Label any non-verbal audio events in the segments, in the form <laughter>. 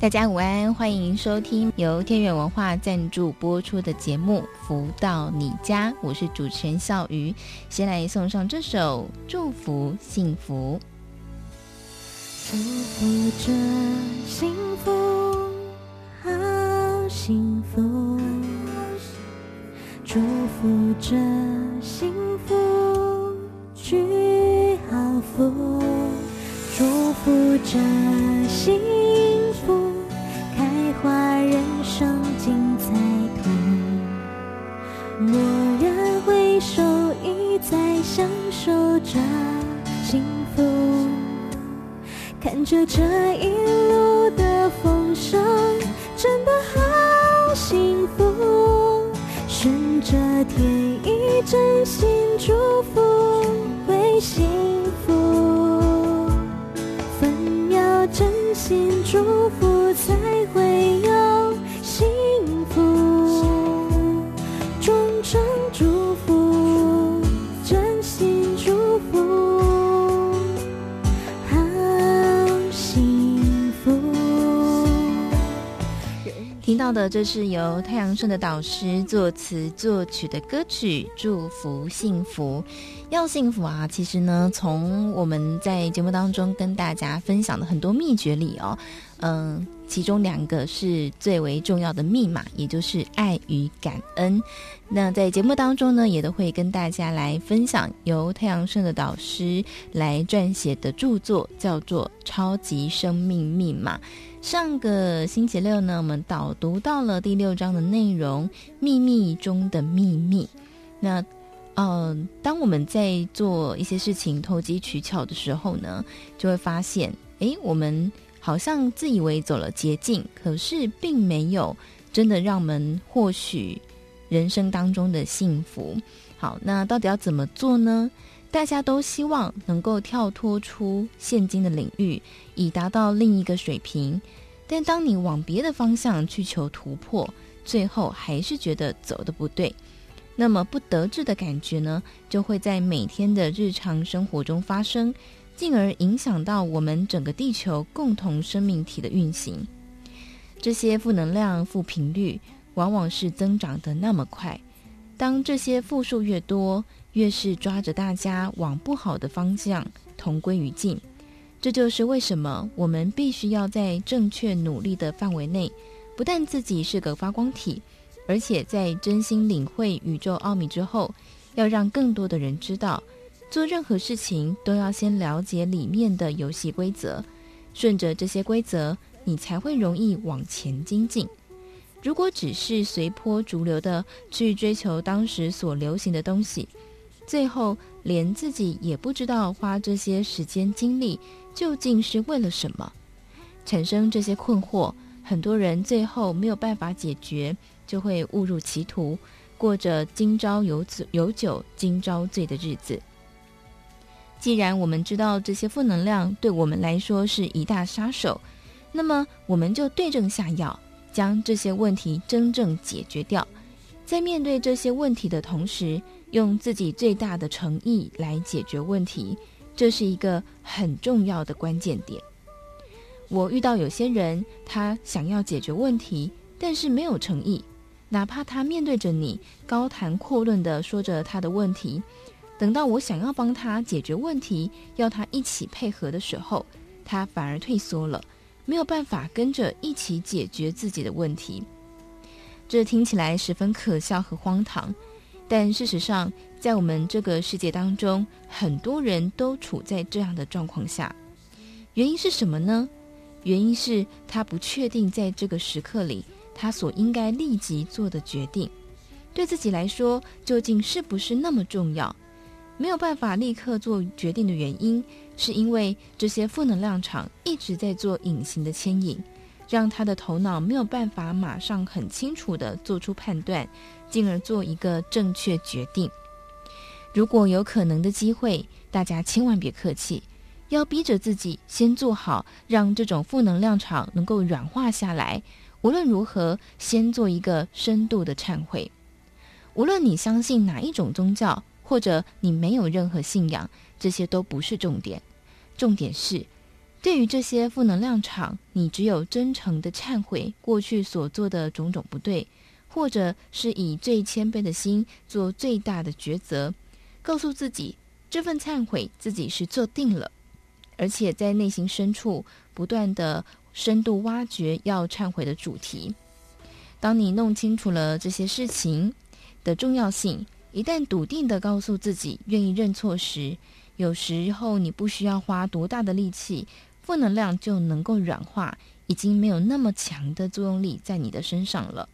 大家午安，欢迎收听由天元文化赞助播出的节目《福到你家》，我是主持人笑鱼。先来送上这首《祝福幸福》，祝福着幸福，好幸福，祝福着幸福，聚好福，祝福着幸福。花人生精彩图，蓦然回首，已在享受着幸福。看着这一路的风声，真的好幸福。顺着天意，真心祝福会幸福。分秒真心祝福会有幸福，衷诚祝福，真心祝福，好幸福。听到的，这是由太阳盛的导师作词作曲的歌曲《祝福幸福》。要幸福啊！其实呢，从我们在节目当中跟大家分享的很多秘诀里哦，嗯，其中两个是最为重要的密码，也就是爱与感恩。那在节目当中呢，也都会跟大家来分享由太阳圣的导师来撰写的著作，叫做《超级生命密码》。上个星期六呢，我们导读到了第六章的内容——秘密中的秘密。那，嗯、呃，当我们在做一些事情投机取巧的时候呢，就会发现，诶，我们好像自以为走了捷径，可是并没有真的让我们获取人生当中的幸福。好，那到底要怎么做呢？大家都希望能够跳脱出现今的领域，以达到另一个水平。但当你往别的方向去求突破，最后还是觉得走的不对，那么不得志的感觉呢，就会在每天的日常生活中发生，进而影响到我们整个地球共同生命体的运行。这些负能量、负频率，往往是增长得那么快。当这些负数越多，越是抓着大家往不好的方向同归于尽，这就是为什么我们必须要在正确努力的范围内，不但自己是个发光体，而且在真心领会宇宙奥秘之后，要让更多的人知道，做任何事情都要先了解里面的游戏规则，顺着这些规则，你才会容易往前精进。如果只是随波逐流的去追求当时所流行的东西，最后，连自己也不知道花这些时间精力究竟是为了什么，产生这些困惑。很多人最后没有办法解决，就会误入歧途，过着今朝有酒有酒今朝醉的日子。既然我们知道这些负能量对我们来说是一大杀手，那么我们就对症下药，将这些问题真正解决掉。在面对这些问题的同时，用自己最大的诚意来解决问题，这是一个很重要的关键点。我遇到有些人，他想要解决问题，但是没有诚意，哪怕他面对着你高谈阔论地说着他的问题，等到我想要帮他解决问题，要他一起配合的时候，他反而退缩了，没有办法跟着一起解决自己的问题。这听起来十分可笑和荒唐。但事实上，在我们这个世界当中，很多人都处在这样的状况下。原因是什么呢？原因是他不确定在这个时刻里，他所应该立即做的决定，对自己来说究竟是不是那么重要？没有办法立刻做决定的原因，是因为这些负能量场一直在做隐形的牵引，让他的头脑没有办法马上很清楚地做出判断，进而做一个正确决定。如果有可能的机会，大家千万别客气，要逼着自己先做好，让这种负能量场能够软化下来。无论如何，先做一个深度的忏悔。无论你相信哪一种宗教，或者你没有任何信仰，这些都不是重点。重点是，对于这些负能量场，你只有真诚的忏悔过去所做的种种不对，或者是以最谦卑的心做最大的抉择。告诉自己，这份忏悔自己是做定了，而且在内心深处不断的深度挖掘要忏悔的主题。当你弄清楚了这些事情的重要性，一旦笃定的告诉自己愿意认错时，有时候你不需要花多大的力气，负能量就能够软化，已经没有那么强的作用力在你的身上了。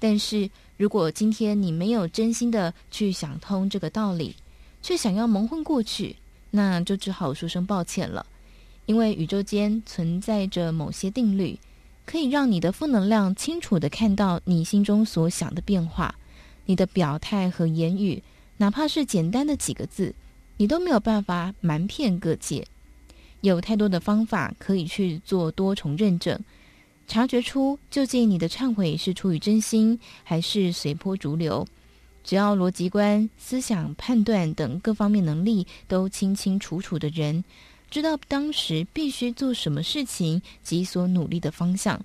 但是如果今天你没有真心的去想通这个道理，却想要蒙混过去，那就只好说声抱歉了。因为宇宙间存在着某些定律，可以让你的负能量清楚地看到你心中所想的变化。你的表态和言语，哪怕是简单的几个字，你都没有办法瞒骗各界。有太多的方法可以去做多重认证。察觉出究竟你的忏悔是出于真心，还是随波逐流？只要逻辑观、思想判断等各方面能力都清清楚楚的人，知道当时必须做什么事情及所努力的方向，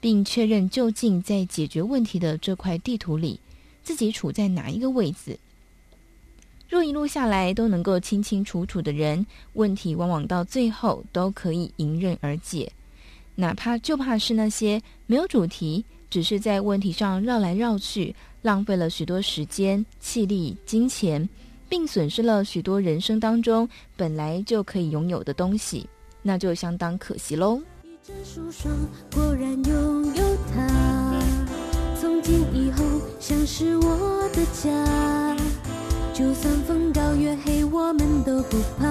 并确认究竟在解决问题的这块地图里，自己处在哪一个位置。若一路下来都能够清清楚楚的人，问题往往到最后都可以迎刃而解。哪怕就怕是那些没有主题，只是在问题上绕来绕去，浪费了许多时间、气力、金钱，并损失了许多人生当中本来就可以拥有的东西，那就相当可惜喽。果然拥有它，从今以像是我的家，就算风高月黑，我们都不怕。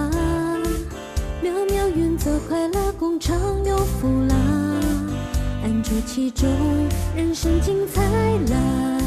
渺渺云朵，快乐工厂有福啦，安住其中，人生精彩啦。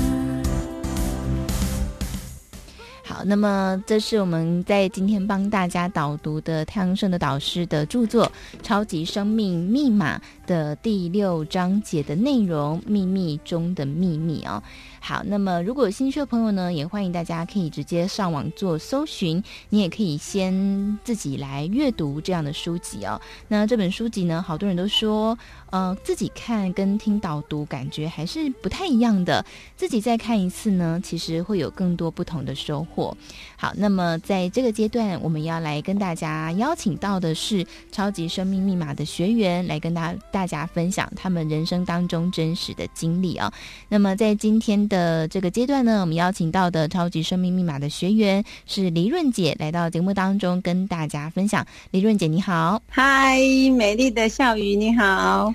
好，那么这是我们在今天帮大家导读的太阳盛的导师的著作《超级生命密码》的第六章节的内容，秘密中的秘密哦。好，那么如果有兴趣的朋友呢，也欢迎大家可以直接上网做搜寻，你也可以先自己来阅读这样的书籍哦。那这本书籍呢，好多人都说，呃，自己看跟听导读感觉还是不太一样的，自己再看一次呢，其实会有更多不同的收获。好，那么在这个阶段，我们要来跟大家邀请到的是超级生命密码的学员，来跟大大家分享他们人生当中真实的经历啊。那么在今天的这个阶段呢，我们邀请到的超级生命密码的学员是黎润姐，来到节目当中跟大家分享。黎润姐，你好，嗨，美丽的笑语，你好，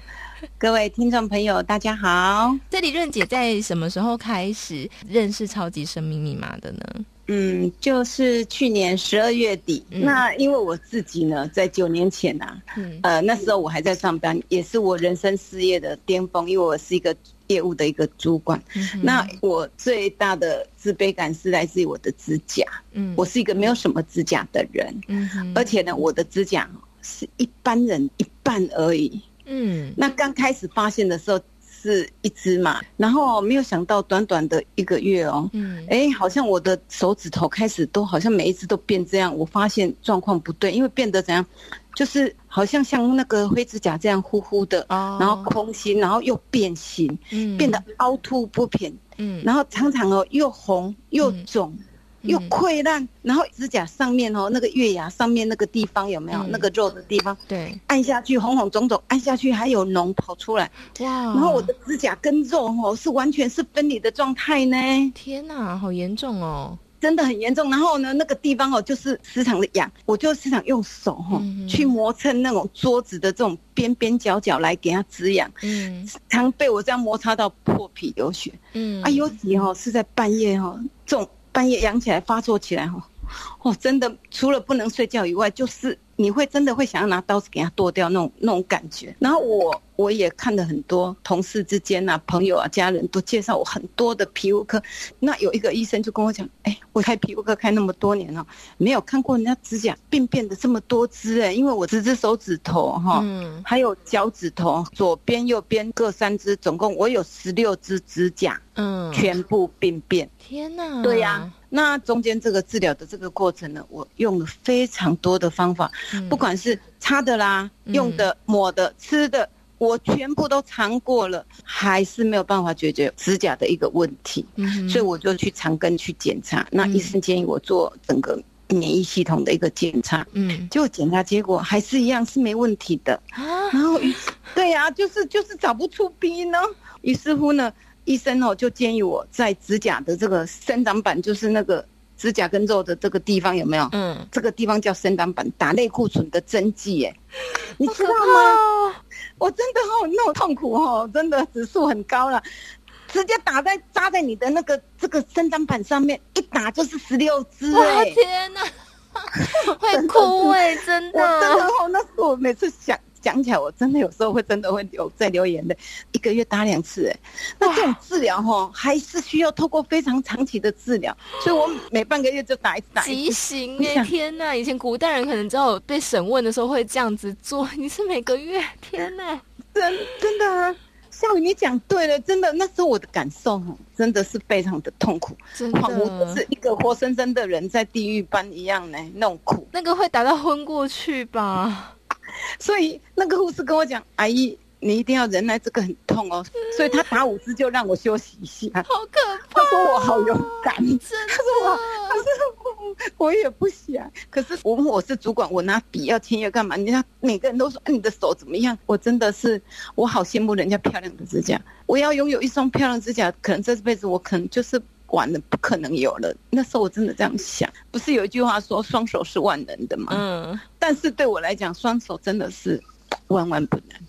各位听众朋友，大家好。<laughs> 这黎润姐在什么时候开始认识超级生命密码的呢？嗯，就是去年十二月底，嗯。那因为我自己呢，在九年前呐，啊嗯，呃，那时候我还在上班，也是我人生事业的巅峰，因为我是一个业务的一个主管。嗯，那我最大的自卑感是来自于我的指甲。嗯，我是一个没有什么指甲的人。嗯，而且呢，我的指甲是一般人一半而已。嗯，那刚开始发现的时候。是一只嘛，然后没有想到短短的一个月哦，嗯，哎，好像我的手指头开始都好像每一只都变这样，我发现状况不对，因为变得怎样，就是好像像那个灰指甲这样呼呼的，哦，然后空心，然后又变形，嗯，变得凹凸不平，嗯，然后常常哦又红又肿。嗯又溃烂，然后指甲上面哦，那个月牙上面那个地方有没有、嗯、那个肉的地方？对，按下去红红肿肿，按下去还有脓跑出来。哇！然后我的指甲跟肉哦是完全是分离的状态呢。天哪，好严重哦！真的很严重。然后呢，那个地方哦就是时常的痒，我就时常用手哈、哦嗯、去磨蹭那种桌子的这种边边角角来给它止痒。嗯，常被我这样摩擦到破皮流血。嗯，啊，尤其哦是在半夜哦这种。半夜痒起来发作起来哈，哦，真的除了不能睡觉以外，就是。你会真的会想要拿刀子给他剁掉那种那种感觉，然后我我也看了很多同事之间啊、朋友啊、家人都介绍我很多的皮肤科，那有一个医生就跟我讲，哎，我开皮肤科开那么多年了，没有看过人家指甲病变的这么多只哎，因为我这只手指头哈，嗯，还有脚趾头，左边右边各三只，总共我有十六只指甲，嗯，全部病变。天哪！对呀、啊。那中间这个治疗的这个过程呢，我用了非常多的方法，嗯、不管是擦的啦、用的、抹的、吃的，我全部都尝过了，还是没有办法解决指甲的一个问题。嗯，所以我就去长庚去检查。嗯、那医生建议我做整个免疫系统的一个检查。嗯，结果检查结果还是一样是没问题的。啊，然后对呀、啊，就是就是找不出病因呢。于是乎呢。医生哦，就建议我在指甲的这个生长板，就是那个指甲跟肉的这个地方有没有？嗯，这个地方叫生长板，打类固醇的针剂，哎，你知道吗？我真的哦，那么痛苦哦，真的指数很高了，直接打在扎在你的那个这个生长板上面，一打就是十六支，哎，天哪，<laughs> 会哭哎，真的，我真的哦，那是我每次想。讲起来，我真的有时候会真的会流在流眼泪，一个月打两次，哎，那这种治疗哈，还是需要透过非常长期的治疗，所以我每半个月就打一次，打。急行哎，天哪！以前古代人可能只有被审问的时候会这样子做，你是每个月，天哪！真真的啊，孝宇你讲对了，真的，那时候我的感受真的是非常的痛苦，真的，仿佛是一个活生生的人在地狱般一样呢，那种苦，那个会打到昏过去吧。<laughs> 所以那个护士跟我讲：“阿姨，你一定要忍耐，这个很痛哦。”所以他打五支就让我休息一下。<laughs> 好可怕！他说我好勇敢，<laughs> 真的。他说我，他说我我也不想。可是我问我是主管，我拿笔要签约干嘛？人家每个人都说：“你的手怎么样？”我真的是，我好羡慕人家漂亮的指甲。我要拥有一双漂亮指甲，可能这辈子我可能就是。完了，不可能有了。那时候我真的这样想，不是有一句话说“双手是万能的”吗？嗯。但是对我来讲，双手真的是万万不能，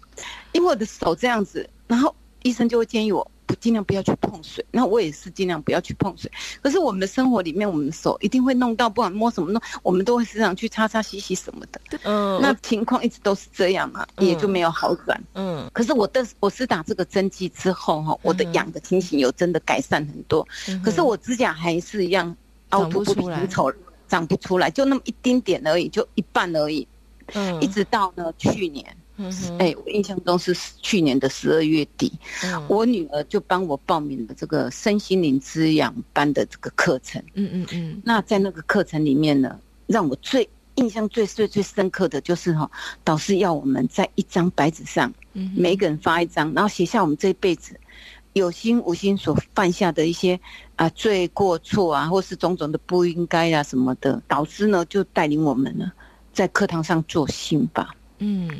因为我的手这样子，然后医生就会建议我。不尽量不要去碰水，那我也是尽量不要去碰水。可是我们的生活里面，我们的手一定会弄到，不管摸什么弄，我们都会时常去擦擦洗洗什么的。嗯，那情况一直都是这样嘛，也就没有好转。嗯，可是我的我是打这个针剂之后哈，我的痒的情形有真的改善很多。可是我指甲还是一样凹凸不平，丑，长不出来，就那么一丁点而已，就一半而已。嗯，一直到呢去年。嗯，哎、欸，我印象中是去年的十二月底，嗯、我女儿就帮我报名了这个身心灵滋养班的这个课程。嗯嗯嗯。那在那个课程里面呢，让我最印象最最最深刻的就是哈，导师要我们在一张白纸上，嗯，每一个人发一张，然后写下我们这一辈子有心无心所犯下的一些啊罪过错啊，或是种种的不应该啊什么的。导师呢就带领我们呢，在课堂上做心法。嗯。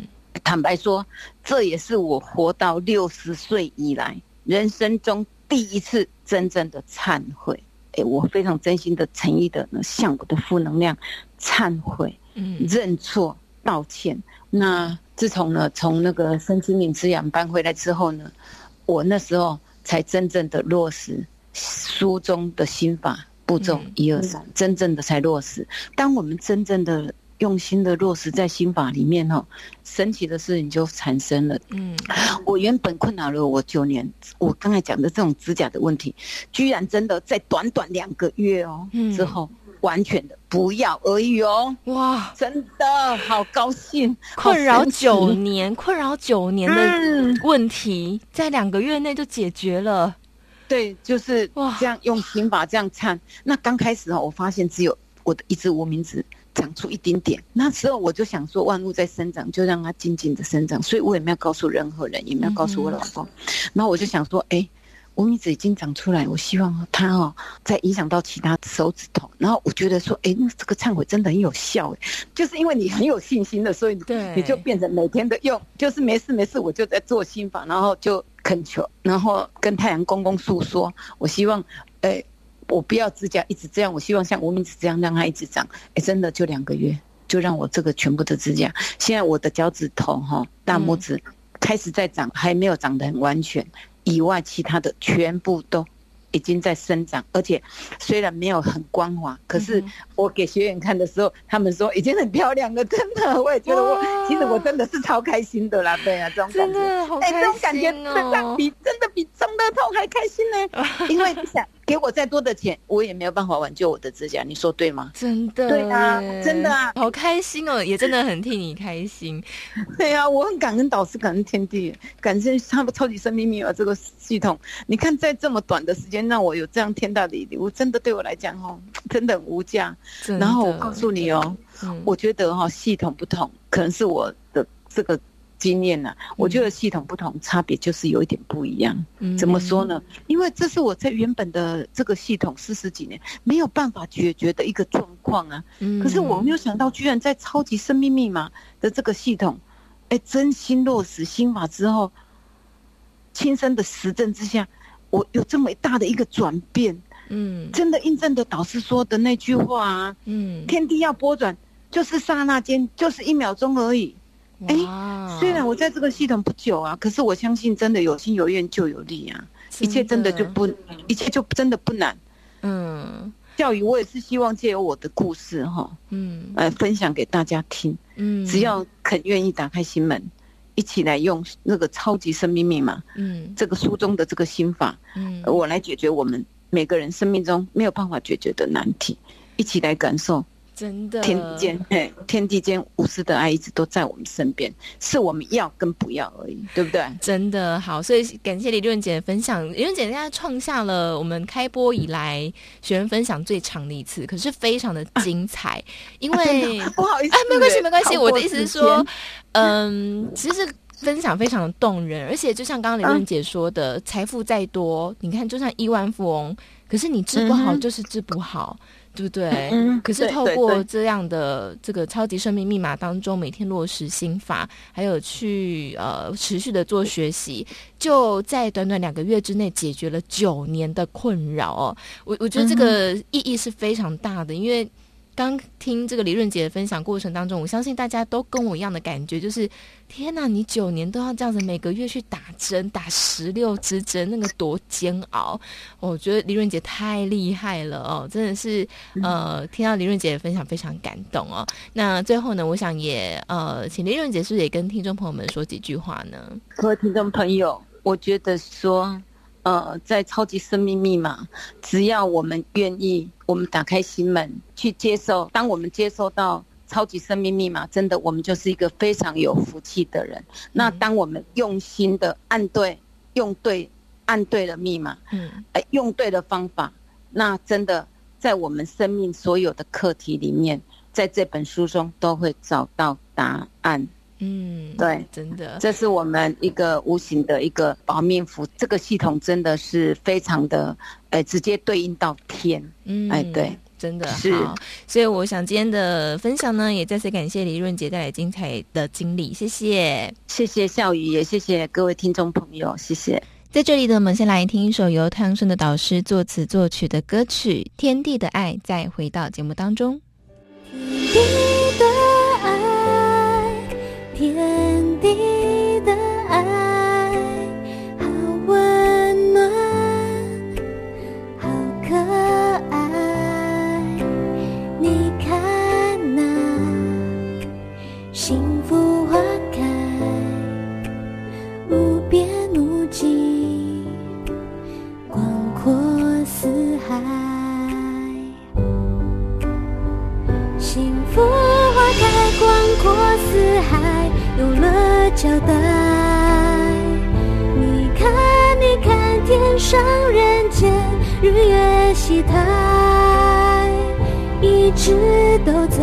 坦白说，这也是我活到六十岁以来人生中第一次真正的忏悔。哎，我非常真心的、诚意的呢，向我的负能量忏悔，嗯，认错、道歉。那自从呢，从那个身心灵滋养班回来之后呢，我那时候才真正的落实书中的心法步骤一二三，真正的才落实。当我们真正的。用心的落实在心法里面哦，神奇的事情就产生了。嗯，我原本困扰了我九年，我刚才讲的这种指甲的问题，居然真的在短短两个月哦之后，完全的不药而已哦。哇，真的好高兴！困扰九年，困扰九年的问题，在两个月内就解决了。对，就是这样用心法这样忏。那刚开始哦，我发现只有我的一只无名指。长出一丁点，那时候我就想说，万物在生长，就让它静静的生长。所以我也没有告诉任何人，也没有告诉我老公。嗯、然后我就想说，哎、欸，无名指已经长出来，我希望它哦，再影响到其他手指头。然后我觉得说，哎、欸，那这个忏悔真的很有效，哎，就是因为你很有信心的，所以你就变成每天的用，就是没事没事，我就在做心法，然后就恳求，然后跟太阳公公诉说，我希望，哎、欸。我不要指甲一直这样，我希望像无名指这样让它一直长。哎、欸，真的就两个月，就让我这个全部的指甲，现在我的脚趾头哈，大拇指开始在长，还没有长得很完全，以外其他的全部都已经在生长，而且虽然没有很光滑，可是我给学员看的时候，他们说已经很漂亮了，真的，我也觉得我其实我真的是超开心的啦，对啊，这种感觉，哎、欸，这种感觉真的比真的比中乐透还开心呢，<laughs> 因为你想。给我再多的钱，我也没有办法挽救我的指甲，你说对吗？真的，对啊，真的啊，好开心哦，也真的很替你开心。<laughs> 对啊，我很感恩导师，感恩天地，感谢他们超级生命密码这个系统。你看，在这么短的时间让我有这样天大的礼物，真的对我来讲哦，<tsk> 真的很无价。然后我告诉你哦，嗯、我觉得哈、哦，系统不同，可能是我的这个。经验呢、啊？我觉得系统不同，差别就是有一点不一样。嗯、怎么说呢？因为这是我在原本的这个系统四十几年没有办法解决的一个状况啊。嗯、可是我没有想到，居然在超级生命密码的这个系统，哎，真心落实心法之后，亲身的实证之下，我有这么大的一个转变。嗯，真的印证的导师说的那句话啊。嗯，天地要波转，就是刹那间，就是一秒钟而已。哎，虽然我在这个系统不久啊，可是我相信真的有心有愿就有力啊，一切真的就不，一切就真的不难。嗯，教育我也是希望借由我的故事哈，嗯，来分享给大家听。嗯，只要肯愿意打开心门，一起来用那个超级生命密码，嗯，这个书中的这个心法，嗯，我来解决我们每个人生命中没有办法解决的难题，一起来感受。真的，天地间，嘿，天地间无私的爱一直都在我们身边，是我们要跟不要而已，对不对？真的好，所以感谢李润姐的分享。李润姐，她创下了我们开播以来学员分享最长的一次，可是非常的精彩。啊、因为、<laughs> 啊、不好意思，哎、啊，没关系，没关系。我的意思是说，嗯，其实分享非常的动人，而且就像刚刚李润姐说的，财、啊、富再多，你看就像亿万富翁，可是你治不好就是治不好。嗯对不对？嗯，可是透过这样的这个超级生命密码当中，每天落实心法，还有去呃持续的做学习，就在短短两个月之内解决了九年的困扰哦。我我觉得这个意义是非常大的，因为。刚听这个李润杰的分享过程当中，我相信大家都跟我一样的感觉，就是天哪，你九年都要这样子每个月去打针，打十六支针，那个多煎熬！我觉得李润杰太厉害了哦，真的是呃，听到李润杰的分享非常感动哦。那最后呢，我想也呃，请李润杰是不是也跟听众朋友们说几句话呢？各位听众朋友，我觉得说。呃，在超级生命密码，只要我们愿意，我们打开心门去接受。当我们接受到超级生命密码，真的，我们就是一个非常有福气的人。嗯、那当我们用心的按对、用对、按对了密码，嗯，哎，用对了方法，那真的在我们生命所有的课题里面，在这本书中都会找到答案。嗯，对，真的，这是我们一个无形的一个保命符。这个系统真的是非常的，哎，直接对应到天。嗯，哎，对，真的是。所以我想今天的分享呢，也再次感谢李润杰带来精彩的经历，谢谢，谢谢笑宇，也谢谢各位听众朋友，谢谢。在这里呢，我们先来听一首由太阳盛德导师作词作曲的歌曲《天地的爱》，再回到节目当中。天地的天地的爱，好温暖，好可爱。你看那幸福花开，无边无际，广阔四海。幸福交代，你看，你看，天上人间，日月西台，一直都在，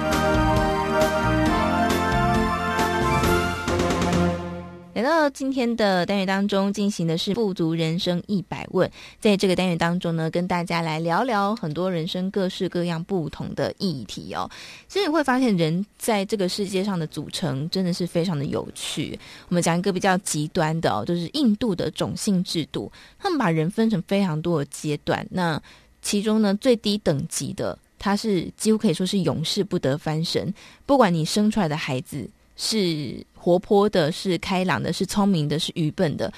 来到今天的单元当中，进行的是富足人生一百问。在这个单元当中呢，跟大家来聊聊很多人生各式各样不同的议题哦。其实你会发现，人在这个世界上的组成真的是非常的有趣。我们讲一个比较极端的哦，就是印度的种姓制度，他们把人分成非常多的阶段。那其中呢，最低等级的，他是几乎可以说是永世不得翻身。不管你生出来的孩子是活泼的，是开朗的，是聪明的，是愚笨的，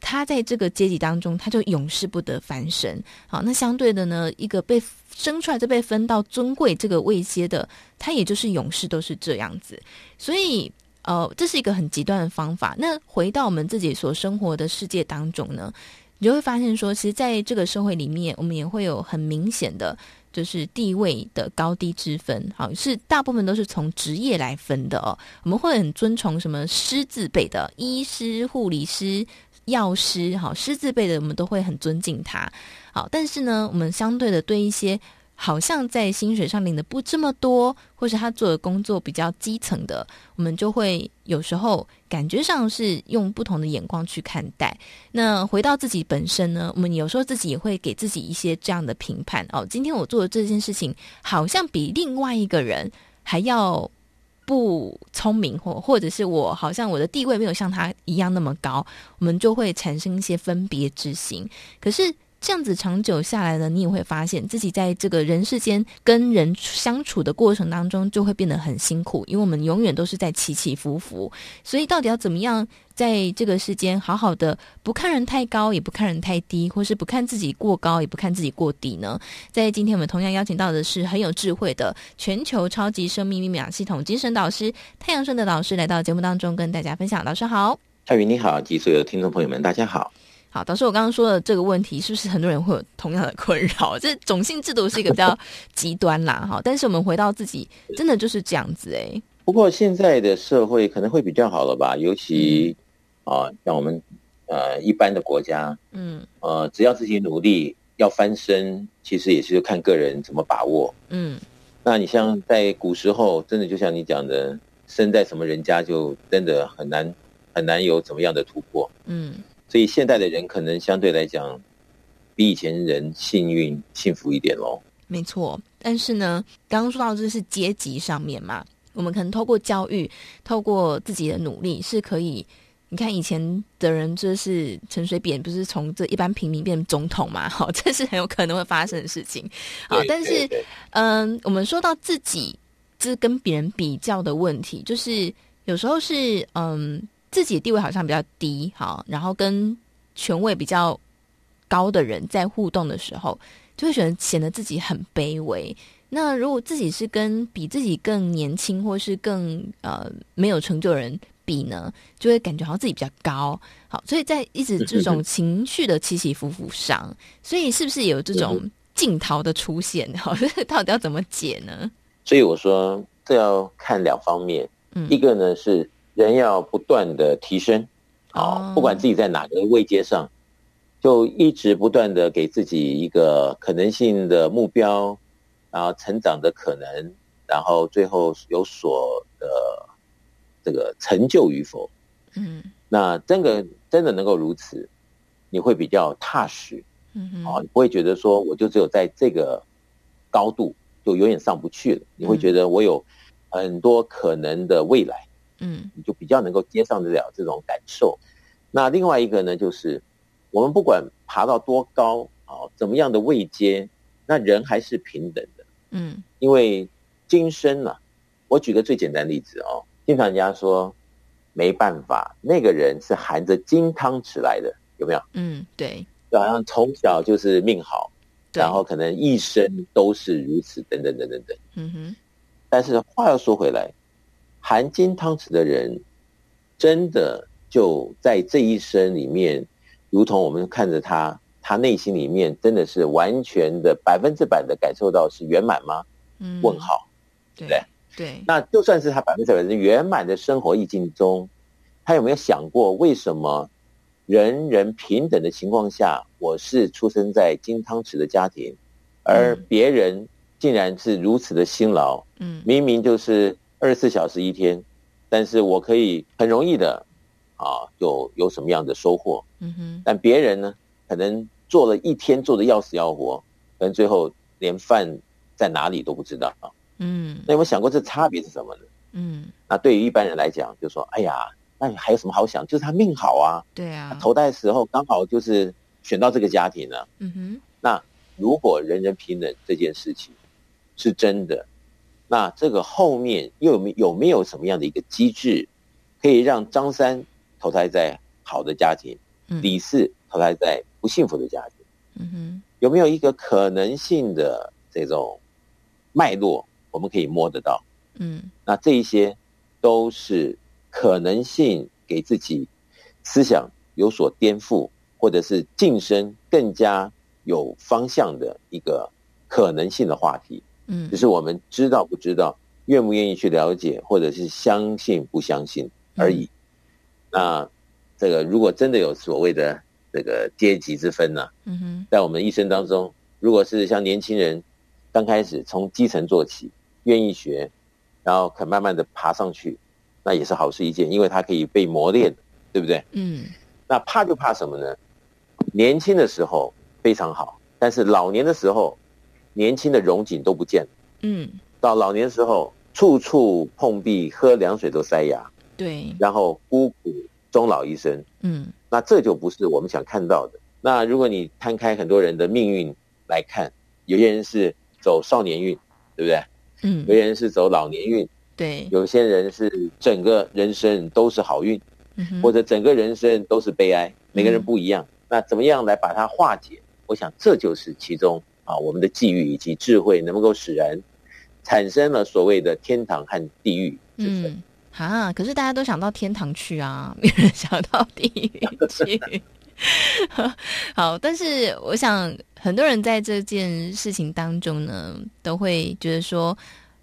他在这个阶级当中，他就永世不得翻身。好，那相对的呢，一个被生出来就被分到尊贵这个位阶的，他也就是永世都是这样子。所以，呃，这是一个很极端的方法。那回到我们自己所生活的世界当中呢，你就会发现说，其实在这个社会里面，我们也会有很明显的。就是地位的高低之分，好，是大部分都是从职业来分的哦。我们会很尊崇什么师字辈的医师、护理师、药师，好，师字辈的我们都会很尊敬他。好，但是呢，我们相对的对一些。好像在薪水上领的不这么多，或是他做的工作比较基层的，我们就会有时候感觉上是用不同的眼光去看待。那回到自己本身呢，我们有时候自己也会给自己一些这样的评判哦。今天我做的这件事情，好像比另外一个人还要不聪明，或或者是我好像我的地位没有像他一样那么高，我们就会产生一些分别之心。可是。这样子长久下来呢，你也会发现自己在这个人世间跟人相处的过程当中，就会变得很辛苦，因为我们永远都是在起起伏伏。所以，到底要怎么样在这个世间好好的，不看人太高，也不看人太低，或是不看自己过高，也不看自己过低呢？在今天我们同样邀请到的是很有智慧的全球超级生命密码系统精神导师太阳盛的导师，来到节目当中跟大家分享。老师好，夏云你好，及所有的听众朋友们，大家好。好，导师，我刚刚说的这个问题，是不是很多人会有同样的困扰？这 <laughs> 种姓制度是一个比较极端啦，哈。但是我们回到自己，真的就是这样子哎。不过现在的社会可能会比较好了吧？尤其啊，像我们呃一般的国家，嗯，呃，只要自己努力要翻身，其实也是看个人怎么把握。嗯，那你像在古时候，真的就像你讲的，生在什么人家，就真的很难很难有怎么样的突破。嗯。所以现代的人可能相对来讲，比以前人幸运幸福一点喽。没错，但是呢，刚刚说到这是阶级上面嘛，我们可能透过教育，透过自己的努力，是可以。你看以前的人，就是陈水扁，不是从这一般平民变成总统嘛？<laughs> 好，这是很有可能会发生的事情。好，但是，嗯，我们说到自己，这跟别人比较的问题，就是有时候是嗯。自己的地位好像比较低，好，然后跟权位比较高的人在互动的时候，就会显得显得自己很卑微。那如果自己是跟比自己更年轻或是更呃没有成就的人比呢，就会感觉好像自己比较高。好，所以在一直这种情绪的起起伏伏上，所以是不是有这种镜头的出现？好，到底要怎么解呢？所以我说这要看两方面，嗯，一个呢是。人要不断的提升，好，不管自己在哪个位阶上，就一直不断的给自己一个可能性的目标，然后成长的可能，然后最后有所的这个成就与否，嗯，那真的真的能够如此，你会比较踏实，嗯嗯，啊，你不会觉得说我就只有在这个高度就永远上不去了，你会觉得我有很多可能的未来。嗯，你就比较能够接上得了这种感受。那另外一个呢，就是我们不管爬到多高啊，怎么样的位阶，那人还是平等的。嗯，因为今生呢、啊，我举个最简单例子哦，经常人家说没办法，那个人是含着金汤匙来的，有没有？嗯，对，就好像从小就是命好，然后可能一生都是如此，等等等等等。嗯哼，但是话要说回来。含金汤匙的人，真的就在这一生里面，如同我们看着他，他内心里面真的是完全的百分之百的感受到是圆满吗？嗯问号，对不对？对。那就算是他百分之百的圆满的生活意境中，他有没有想过，为什么人人平等的情况下，我是出生在金汤匙的家庭，而别人竟然是如此的辛劳？嗯，明明就是二十四小时一天，但是我可以很容易的啊，有有什么样的收获？嗯哼。但别人呢，可能做了一天，做的要死要活，可能最后连饭在哪里都不知道啊。嗯。那有没有想过这差别是什么呢？嗯。那对于一般人来讲，就说：“哎呀，那你还有什么好想？就是他命好啊。”对啊。投胎的时候刚好就是选到这个家庭了。嗯哼。那如果人人平等这件事情是真的，那这个后面又有没有没有什么样的一个机制，可以让张三投胎在好的家庭，嗯、李四投胎在不幸福的家庭？嗯哼，有没有一个可能性的这种脉络，我们可以摸得到？嗯，那这一些都是可能性，给自己思想有所颠覆，或者是晋升更加有方向的一个可能性的话题。嗯，只是我们知道不知道，愿不愿意去了解，或者是相信不相信而已。嗯、那这个如果真的有所谓的这个阶级之分呢、啊？嗯哼，在我们一生当中，如果是像年轻人刚开始从基层做起，愿意学，然后肯慢慢的爬上去，那也是好事一件，因为他可以被磨练，对不对？嗯，那怕就怕什么呢？年轻的时候非常好，但是老年的时候。年轻的荣景都不见了，嗯，到老年的时候，处处碰壁，喝凉水都塞牙，对，然后孤苦终老一生，嗯，那这就不是我们想看到的。那如果你摊开很多人的命运来看，有些人是走少年运，对不对？嗯，有些人是走老年运，对，有些人是整个人生都是好运，嗯，或者整个人生都是悲哀，每个人不一样。嗯，那怎么样来把它化解？我想这就是其中。啊，我们的际遇以及智慧，能够使人产生了所谓的天堂和地狱之分。嗯，啊，可是大家都想到天堂去啊，没人想到地狱去。<laughs> 好，但是我想很多人在这件事情当中呢，都会觉得说，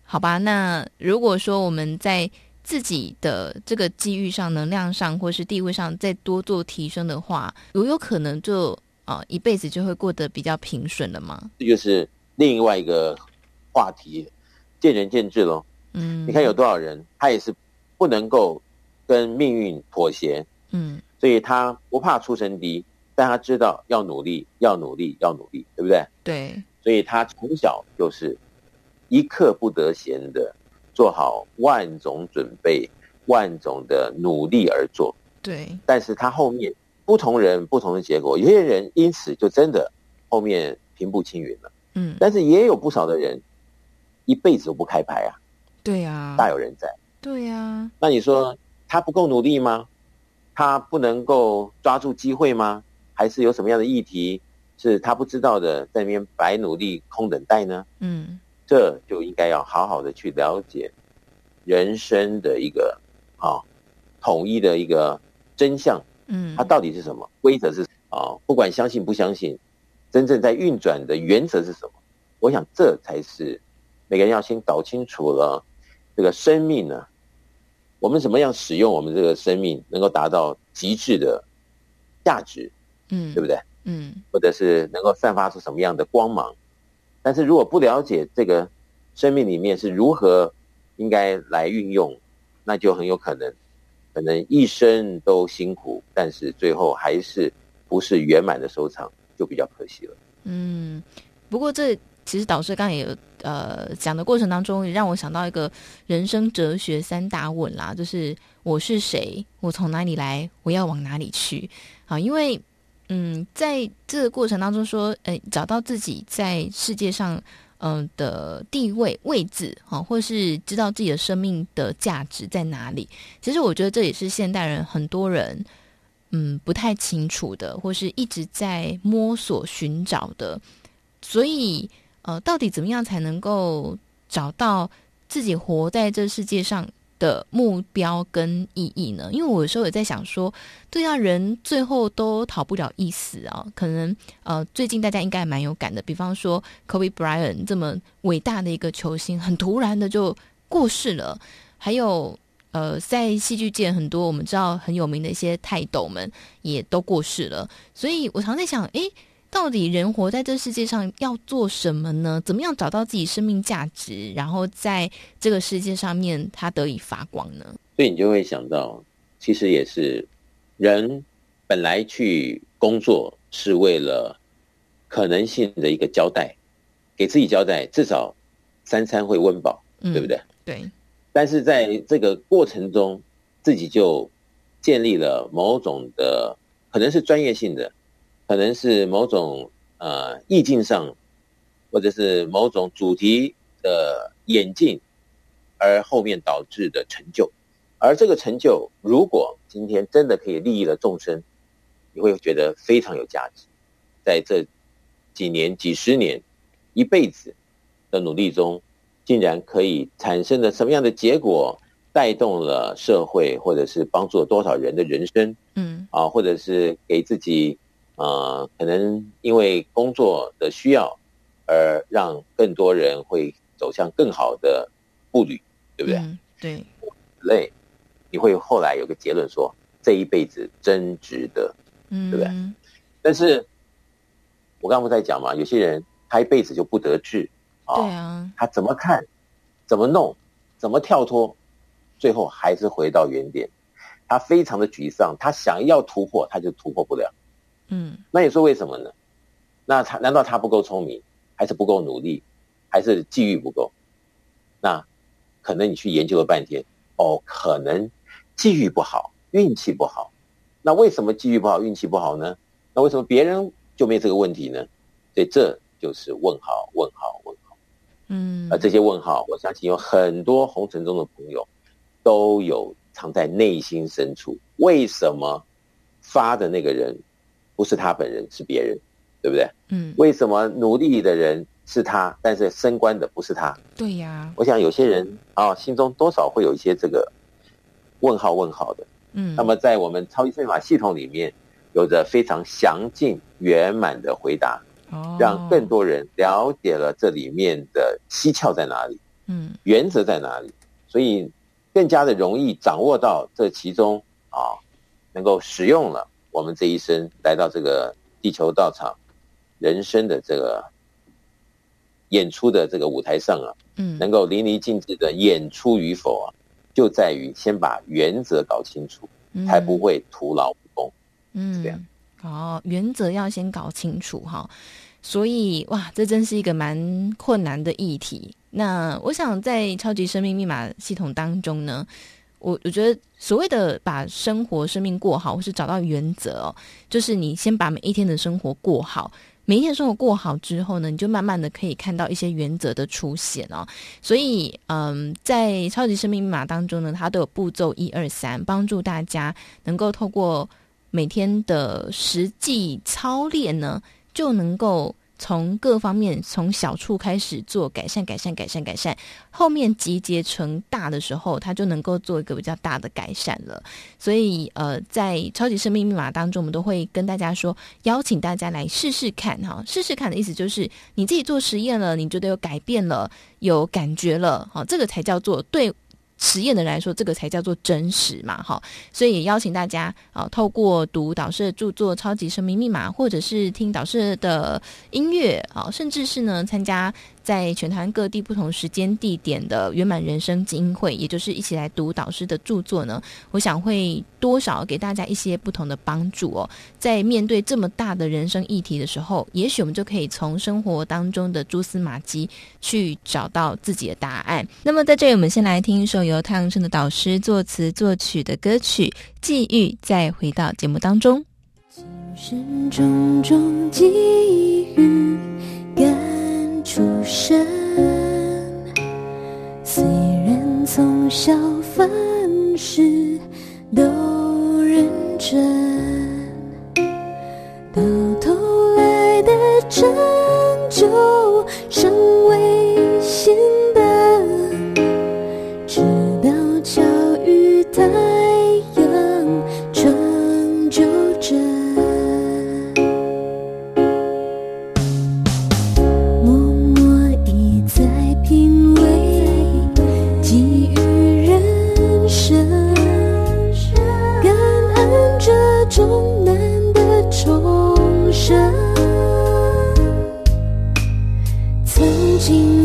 好吧，那如果说我们在自己的这个机遇上、能量上，或是地位上再多做提升的话，有有可能就。啊、哦，一辈子就会过得比较平顺了吗？这就是另外一个话题，见仁见智喽。嗯，你看有多少人，他也是不能够跟命运妥协。嗯，所以他不怕出身低，但他知道要努力，要努力，要努力，对不对？对。所以他从小就是一刻不得闲的做好万种准备，万种的努力而做。对。但是他后面。不同人不同的结果，有些人因此就真的后面平步青云了。嗯，但是也有不少的人一辈子都不开牌啊。对呀，大有人在。对呀，那你说他不够努力吗？他不能够抓住机会吗？还是有什么样的议题是他不知道的，在那边白努力空等待呢？嗯，这就应该要好好的去了解人生的一个啊统一的一个真相。嗯，它到底是什么？规则是啊、哦？不管相信不相信，真正在运转的原则是什么？我想这才是每个人要先搞清楚了。这个生命呢，我们怎么样使用我们这个生命，能够达到极致的价值？嗯，对不对？嗯，或者是能够散发出什么样的光芒？但是如果不了解这个生命里面是如何应该来运用，那就很有可能。可能一生都辛苦，但是最后还是不是圆满的收场，就比较可惜了。嗯，不过这其实导师刚才也有呃讲的过程当中，也让我想到一个人生哲学三大问啦，就是我是谁，我从哪里来，我要往哪里去？啊，因为嗯，在这个过程当中说，呃，找到自己在世界上。嗯的地位位置啊，或是知道自己的生命的价值在哪里？其实我觉得这也是现代人很多人嗯不太清楚的，或是一直在摸索寻找的。所以呃，到底怎么样才能够找到自己活在这世界上的目标跟意义呢？因为我有时候也在想说，对啊，人最后都逃不了一死啊。可能呃，最近大家应该蛮有感的，比方说 Kobe Bryant 这么伟大的一个球星，很突然的就过世了。还有呃，在戏剧界很多我们知道很有名的一些泰斗们也都过世了。所以我常在想，诶。到底人活在这世界上要做什么呢？怎么样找到自己生命价值，然后在这个世界上面他得以发光呢？所以你就会想到，其实也是人本来去工作是为了可能性的一个交代，给自己交代，至少三餐会温饱，嗯，对不对？对。但是在这个过程中，自己就建立了某种的，可能是专业性的。可能是某种呃意境上，或者是某种主题的演进，而后面导致的成就，而这个成就如果今天真的可以利益了众生，你会觉得非常有价值。在这几年、几十年、一辈子的努力中，竟然可以产生了什么样的结果，带动了社会，或者是帮助了多少人的人生，嗯，啊，或者是给自己。呃，可能因为工作的需要，而让更多人会走向更好的步履，对不对？嗯、对，累，你会后来有个结论说，这一辈子真值得，嗯，对不对？但是，我刚刚不在讲嘛，有些人他一辈子就不得志啊，对啊，他怎么看，怎么弄，怎么跳脱，最后还是回到原点，他非常的沮丧，他想要突破，他就突破不了。嗯，那你说为什么呢？那他难道他不够聪明，还是不够努力，还是机遇不够？那可能你去研究了半天，哦，可能机遇不好，运气不好。那为什么机遇不好，运气不好呢？那为什么别人就没这个问题呢？所以这就是问号，问号，问号。嗯，而这些问号，我相信有很多红尘中的朋友都有藏在内心深处。为什么发的那个人？不是他本人，是别人，对不对？嗯。为什么努力的人是他，但是升官的不是他？对呀。我想有些人啊，心中多少会有一些这个问号问号的。嗯。那么在我们超级生命密码系统里面，有着非常详尽圆满的回答，哦，让更多人了解了这里面的蹊跷在哪里，嗯，原则在哪里，所以更加的容易掌握到这其中啊，能够使用了。我们这一生来到这个地球道场，人生的这个演出的这个舞台上啊，嗯，能够淋漓尽致的演出与否啊，就在于先把原则搞清楚，才不会徒劳无功。嗯，这样。哦，原则要先搞清楚哈。所以哇，这真是一个蛮困难的议题。那我想在超级生命密码系统当中呢。我我觉得所谓的把生活、生命过好，或是找到原则哦，就是你先把每一天的生活过好，每一天生活过好之后呢，你就慢慢的可以看到一些原则的出现哦。所以，嗯，在超级生命密码当中呢，它都有步骤一二三，帮助大家能够透过每天的实际操练呢，就能够。从各方面，从小处开始做改善，改善，改善，改善，后面集结成大的时候，它就能够做一个比较大的改善了。所以，呃，在超级生命密码当中，我们都会跟大家说，邀请大家来试试看，哈，试试看的意思就是你自己做实验了，你觉得有改变了，有感觉了，好，这个才叫做对。实验的人来说，这个才叫做真实嘛，哈，所以也邀请大家啊，透过读导师的著作《超级生命密码》，或者是听导师的音乐啊，甚至是呢参加。在全台湾各地不同时间地点的圆满人生精英会，也就是一起来读导师的著作呢，我想会多少给大家一些不同的帮助哦。在面对这么大的人生议题的时候，也许我们就可以从生活当中的蛛丝马迹去找到自己的答案。那么在这里，我们先来听一首由太阳盛德导师作词作曲的歌曲《际遇》，再回到节目当中。今生种种际遇出生，虽然从小凡事都认真，到头来的成就尚未显 watching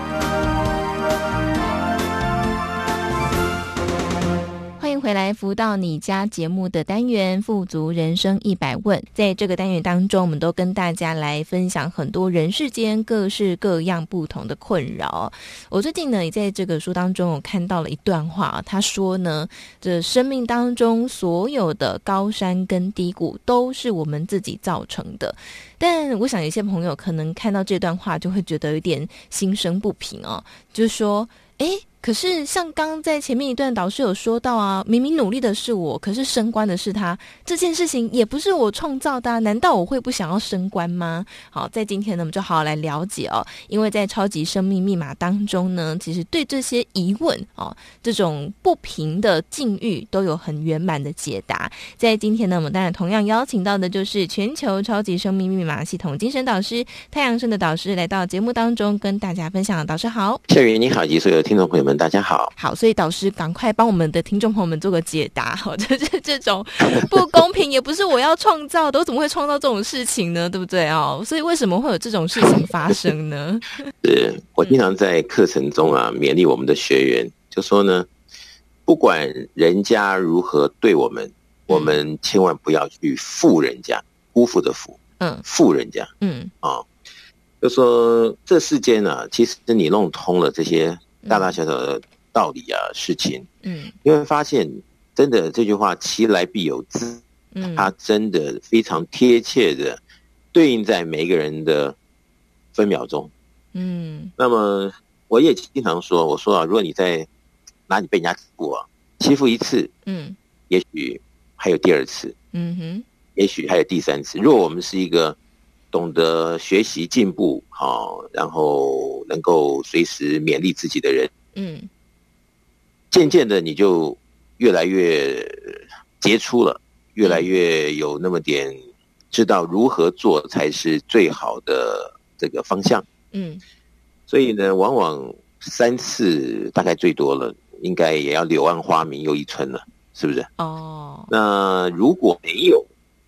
福到你家节目的单元，富足人生一百问。在这个单元当中，我们都跟大家来分享很多人世间各式各样不同的困扰。我最近呢，也在这个书当中，我看到了一段话，他说呢，这生命当中所有的高山跟低谷，都是我们自己造成的。但我想，有些朋友可能看到这段话，就会觉得有点心生不平哦，就是说，哎。可是，像刚在前面一段导师有说到啊，明明努力的是我，可是升官的是他，这件事情也不是我创造的啊，难道我会不想要升官吗？好，在今天呢，我们就好好来了解哦，因为在超级生命密码当中呢，其实对这些疑问哦，这种不平的境遇都有很圆满的解答。在今天呢，我们当然同样邀请到的就是全球超级生命密码系统精神导师太阳升的导师来到节目当中跟大家分享。导师好，夏云你好，以及所有听众朋友们。大家好，好，所以导师赶快帮我们的听众朋友们做个解答，好，<laughs> 就是这种不公平，也不是我要创造的，我怎么会创造这种事情呢？对不对哦？所以为什么会有这种事情发生呢？<laughs> 是我经常在课程中啊勉励我们的学员，就说呢，不管人家如何对我们，我们千万不要去负人家，辜负的负，嗯，负人家，嗯，啊，就说这世间啊，其实你弄通了这些。大大小小的道理啊，事情，嗯，你会发现，真的这句话“其来必有自”，嗯，它真的非常贴切的对应在每一个人的分秒钟，嗯。那么我也经常说，我说啊，如果你在哪里被人家欺负啊，欺负一次，嗯，也许还有第二次，嗯哼，也许还有第三次。如果我们是一个懂得学习进步，好，然后能够随时勉励自己的人，嗯，渐渐的你就越来越杰出了，越来越有那么点知道如何做才是最好的这个方向，嗯，所以呢，往往三次大概最多了，应该也要柳暗花明又一村了，是不是？哦，那如果没有，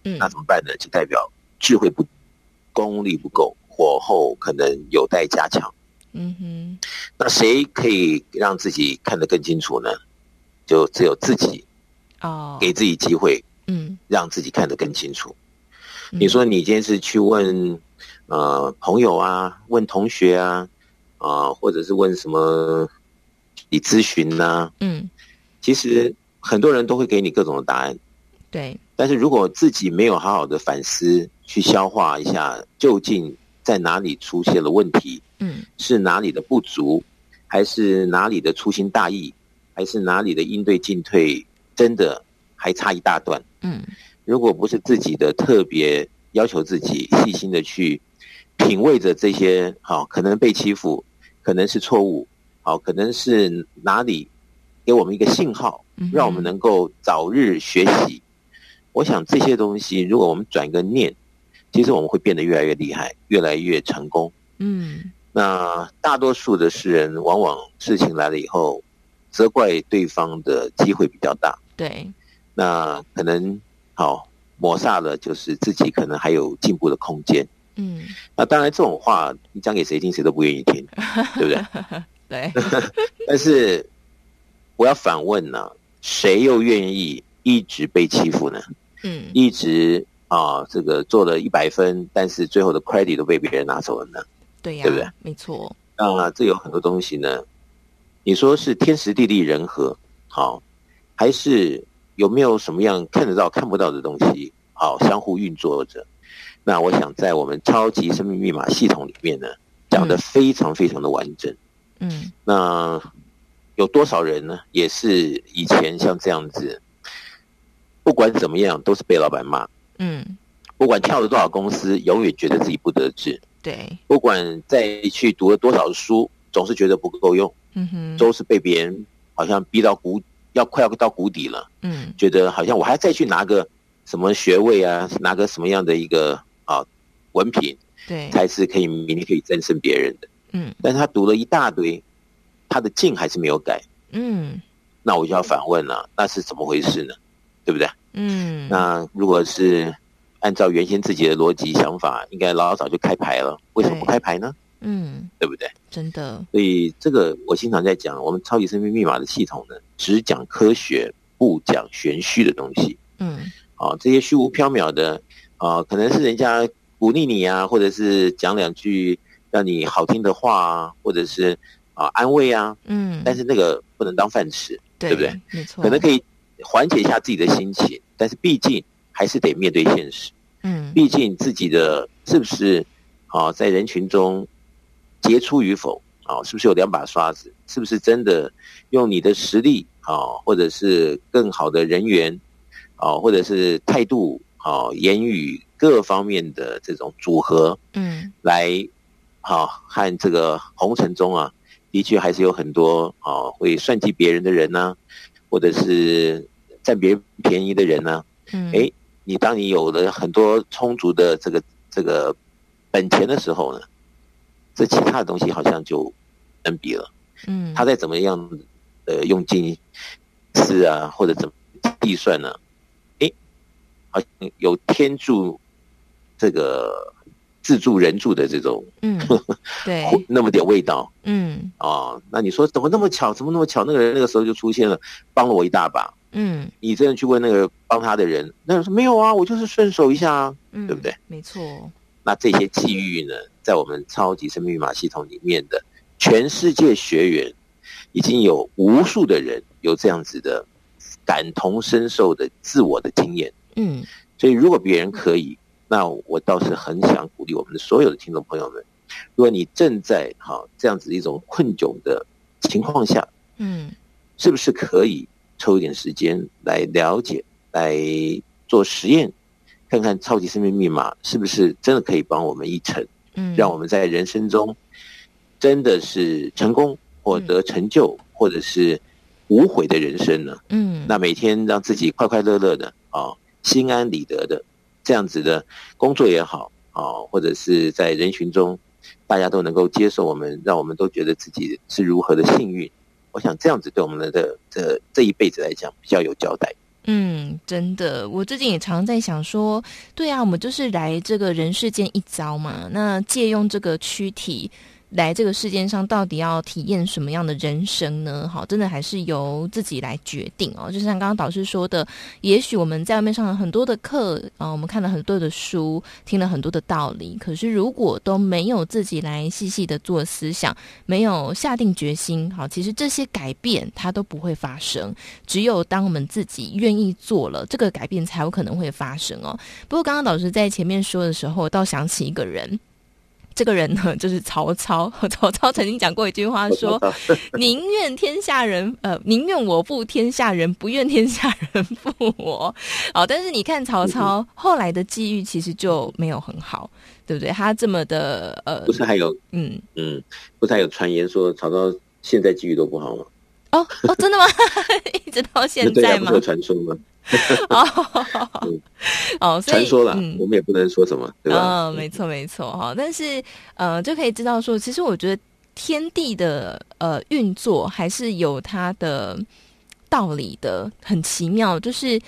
嗯，那怎么办呢？就代表智慧不。功力不够，火候可能有待加强。嗯哼，那谁可以让自己看得更清楚呢？就只有自己哦，给自己机会，嗯，让自己看得更清楚。嗯、你说你今天是去问呃朋友啊，问同学啊，啊、呃，或者是问什么你咨询呐？嗯，其实很多人都会给你各种的答案。对，但是如果自己没有好好的反思，去消化一下，究竟在哪里出现了问题？嗯，是哪里的不足，还是哪里的粗心大意，还是哪里的应对进退真的还差一大段？嗯，如果不是自己的特别要求自己细心的去品味着这些，好，可能被欺负，可能是错误，好，可能是哪里给我们一个信号，让我们能够早日学习。我想这些东西，如果我们转个念。其实我们会变得越来越厉害，越来越成功。嗯，那大多数的世人，往往事情来了以后，责怪对方的机会比较大。对，那可能好抹煞了，就是自己可能还有进步的空间。嗯，那当然这种话你讲给谁听，谁都不愿意听，<laughs> 对不对？<laughs> 对。<laughs> 但是我要反问呢，谁又愿意一直被欺负呢？嗯，一直。啊，这个做了一百分，但是最后的 credit 都被别人拿走了呢？对呀，对不对？没错。那这有很多东西呢。你说是天时地利人和，好，还是有没有什么样看得到看不到的东西，好，相互运作着？那我想在我们超级生命密码系统里面呢，讲的非常非常的完整。嗯。那有多少人呢？也是以前像这样子，不管怎么样，都是被老板骂。嗯，不管跳了多少公司，永远觉得自己不得志。对，不管再去读了多少书，总是觉得不够用。嗯哼，都是被别人好像逼到谷，要快要到谷底了。嗯，觉得好像我还再去拿个什么学位啊，拿个什么样的一个啊文凭，对，才是可以明天可以战胜别人的。嗯，但是他读了一大堆，他的劲还是没有改，嗯，那我就要反问了，那是怎么回事呢？对不对？嗯，那如果是按照原先自己的逻辑想法，应该老早就开牌了，为什么不开牌呢？嗯，对不对？真的。所以这个我经常在讲，我们超级生命密码的系统呢，只讲科学，不讲玄虚的东西。嗯，啊，这些虚无缥缈的，啊，可能是人家鼓励你啊，或者是讲两句让你好听的话啊，或者是啊安慰啊。嗯，但是那个不能当饭吃，对，对不对？没错。可能可以缓解一下自己的心情，但是毕竟还是得面对现实。嗯，毕竟自己的是不是啊，在人群中。杰出与否啊，是不是有两把刷子？是不是真的用你的实力啊，或者是更好的人缘啊，或者是态度啊、言语各方面的这种组合，嗯，来啊和这个红尘中啊，的确还是有很多啊会算计别人的人呢、啊，或者是占别人便宜的人呢、啊。嗯，哎，你当你有了很多充足的这个这个本钱的时候呢？这其他的东西好像就能比了，嗯，他再怎么样呃用尽思啊，或者怎么计算呢？哎，好像有天助这个自助人助的这种，嗯，<laughs> 对，那么点味道，嗯，啊，那你说怎么那么巧？怎么那么巧？那个人那个时候就出现了，帮了我一大把，嗯，你真的去问那个帮他的人，那人说没有啊，我就是顺手一下啊，嗯，对不对？没错。那这些际遇呢，在我们超级生命密码系统里面的全世界学员，已经有无数的人有这样子的感同身受的自我的经验。嗯，所以如果别人可以，那我倒是很想鼓励我们的所有的听众朋友们，如果你正在哈这样子一种困窘的情况下，嗯，是不是可以抽一点时间来了解，来做实验？看看超级生命密码是不是真的可以帮我们一程，嗯，让我们在人生中真的是成功，获得成就，或者是无悔的人生呢？嗯，那每天让自己快快乐乐的啊，心安理得的这样子的工作也好啊，或者是在人群中大家都能够接受我们，让我们都觉得自己是如何的幸运。我想这样子对我们的这这这一辈子来讲比较有交代。嗯，真的，我最近也常在想说，对啊，我们就是来这个人世间一遭嘛，那借用这个躯体。来这个世界上到底要体验什么样的人生呢？好，真的还是由自己来决定哦。就像刚刚导师说的，也许我们在外面上了很多的课啊，我们看了很多的书，听了很多的道理，可是如果都没有自己来细细的做思想，没有下定决心，好，其实这些改变它都不会发生。只有当我们自己愿意做了，这个改变才有可能会发生哦。不过刚刚导师在前面说的时候，倒想起一个人。这个人呢，就是曹操。<laughs> 曹操曾经讲过一句话，说：“ <laughs> 宁愿天下人，呃，宁愿我负天下人，不愿天下人负我。<laughs> ”哦，但是你看曹操后来的际遇，其实就没有很好，对不对？他这么的，呃，不是还有，嗯嗯，不是还有传言说曹操现在际遇都不好吗？哦哦，真的吗？<laughs> 一直到现在吗？有传说吗？<laughs> 哦，哦，传说了，嗯，我们也不能说什么，对吧？嗯，没错，没错，哈。但是，呃，就可以知道说，其实我觉得天地的呃运作还是有它的道理的，很奇妙。就是，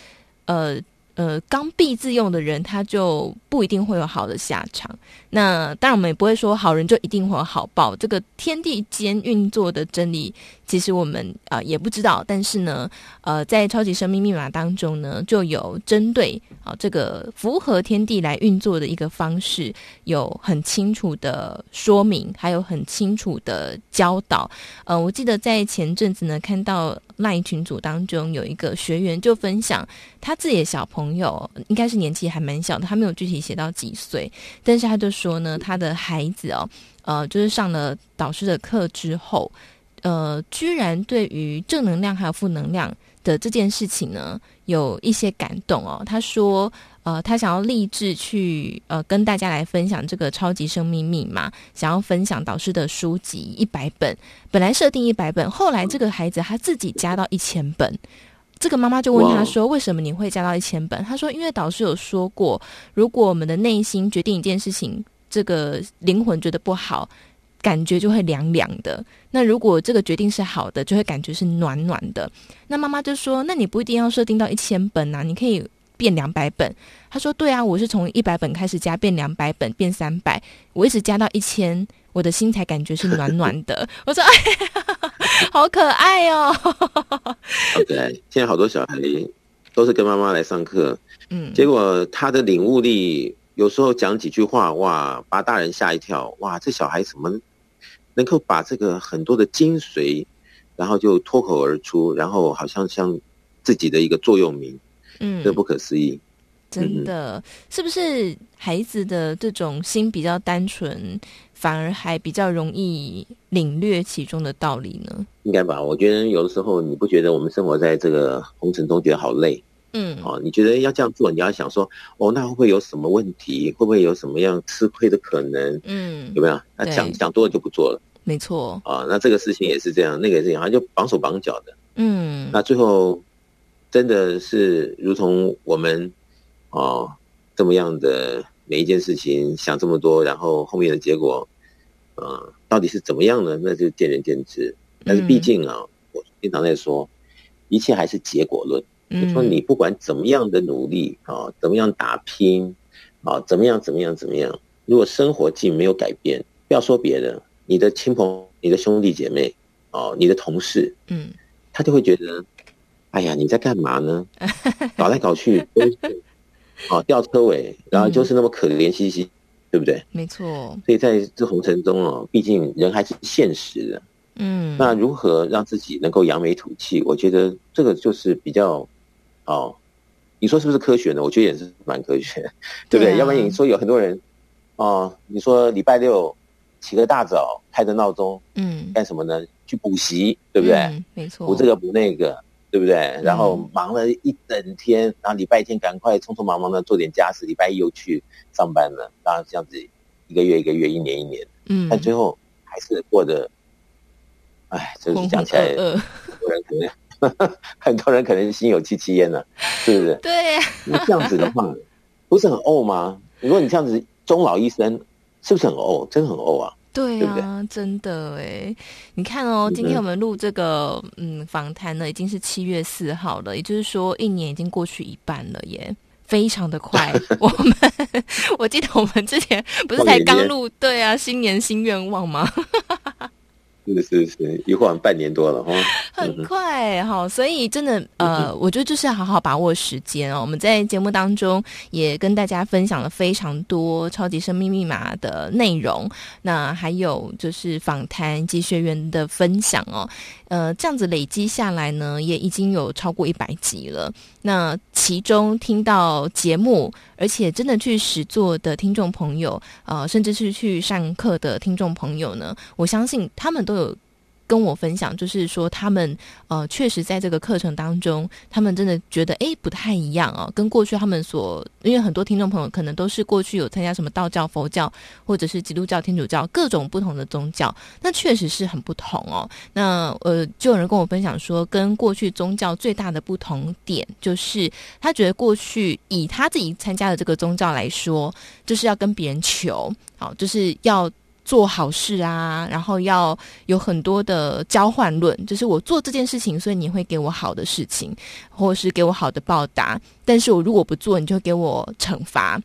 呃呃，刚愎自用的人，他就不一定会有好的下场。那当然，我们也不会说好人就一定会有好报。这个天地间运作的真理，其实我们啊、也不知道。但是呢，呃，在超级生命密码当中呢，就有针对啊、这个符合天地来运作的一个方式，有很清楚的说明，还有很清楚的教导。呃，我记得在前阵子呢，看到 LINE 群组当中有一个学员就分享他自己的小朋友，应该是年纪还蛮小的，他没有具体写到几岁，但是他就说。说呢，他的孩子哦，呃，就是上了导师的课之后，呃，居然对于正能量还有负能量的这件事情呢，有一些感动哦。他说，呃，他想要立志去呃跟大家来分享这个超级生命密码，想要分享导师的书籍一百本，本来设定一百本，后来这个孩子他自己加到一千本。这个妈妈就问他说：“为什么你会加到一千本？”他说：“因为导师有说过，如果我们的内心决定一件事情。”这个灵魂觉得不好，感觉就会凉凉的。那如果这个决定是好的，就会感觉是暖暖的。那妈妈就说：“那你不一定要设定到一千本啊，你可以变两百本。”他说：“对啊，我是从一百本开始加，变两百本，变三百，我一直加到一千，我的心才感觉是暖暖的。<laughs> ”我说：“哎，好可爱哦。”好可爱。现在好多小孩都是跟妈妈来上课，嗯，结果他的领悟力。有时候讲几句话，哇，把大人吓一跳，哇，这小孩怎么能够把这个很多的精髓，然后就脱口而出，然后好像像自己的一个座右铭，嗯，这不可思议，真的，嗯、是不是孩子的这种心比较单纯，反而还比较容易领略其中的道理呢？应该吧，我觉得有的时候你不觉得我们生活在这个红尘中觉得好累？嗯，哦，你觉得要这样做，你要想说，哦，那会不会有什么问题？会不会有什么样吃亏的可能？嗯，有没有？那想想多了就不做了，没错。啊，那这个事情也是这样，那个也是这样，就绑手绑脚的。嗯，那最后真的是如同我们哦这么样的每一件事情想这么多，然后后面的结果，呃，到底是怎么样呢？那就见仁见智。但是毕竟啊，我经常在说，一切还是结果论。就说你不管怎么样的努力啊，怎么样打拼啊，怎么样怎么样怎么样，如果生活境没有改变，不要说别人，你的亲朋、你的兄弟姐妹啊，你的同事，嗯，他就会觉得，哎呀，你在干嘛呢？搞来搞去都是啊吊车尾，然后就是那么可怜兮兮，对不对？没错。所以在这红尘中哦，毕竟人还是现实的，嗯。那如何让自己能够扬眉吐气？我觉得这个就是比较。哦，你说是不是科学呢？我觉得也是蛮科学，对不对？对啊、要不然你说有很多人，哦，你说礼拜六起个大早，开着闹钟，嗯，干什么呢？去补习，对不对？嗯、没错，补这个补那个，对不对？然后忙了一整天，然后礼拜天赶快匆匆忙忙的做点家事，礼拜一又去上班了，然后这样子一个月一个月，一年一年，嗯，但最后还是过得，哎，这是讲起来，有人可能。<laughs> 很多人可能心有戚戚焉了，是不是？对呀、啊。你这样子的话，不是很怄吗？如果你这样子终老一生，是不是很怄？真的很怄啊！对啊，对对真的哎。你看哦，今天我们录这个嗯访谈呢，已经是七月四号了，也就是说一年已经过去一半了耶，非常的快。<laughs> 我们 <laughs> 我记得我们之前不是才刚录对啊，新年新愿望吗？是是是，一晃半年多了哈，<laughs> 很快哈，所以真的呃，我觉得就是要好好把握时间哦。我们在节目当中也跟大家分享了非常多超级生命密码的内容，那还有就是访谈及学员的分享哦。呃，这样子累积下来呢，也已经有超过一百集了。那其中听到节目，而且真的去实作的听众朋友，呃，甚至是去上课的听众朋友呢，我相信他们都有。跟我分享，就是说他们呃，确实在这个课程当中，他们真的觉得诶不太一样哦，跟过去他们所，因为很多听众朋友可能都是过去有参加什么道教、佛教，或者是基督教、天主教各种不同的宗教，那确实是很不同哦。那呃，就有人跟我分享说，跟过去宗教最大的不同点，就是他觉得过去以他自己参加的这个宗教来说，就是要跟别人求，好，就是要。做好事啊，然后要有很多的交换论，就是我做这件事情，所以你会给我好的事情，或是给我好的报答。但是我如果不做，你就给我惩罚。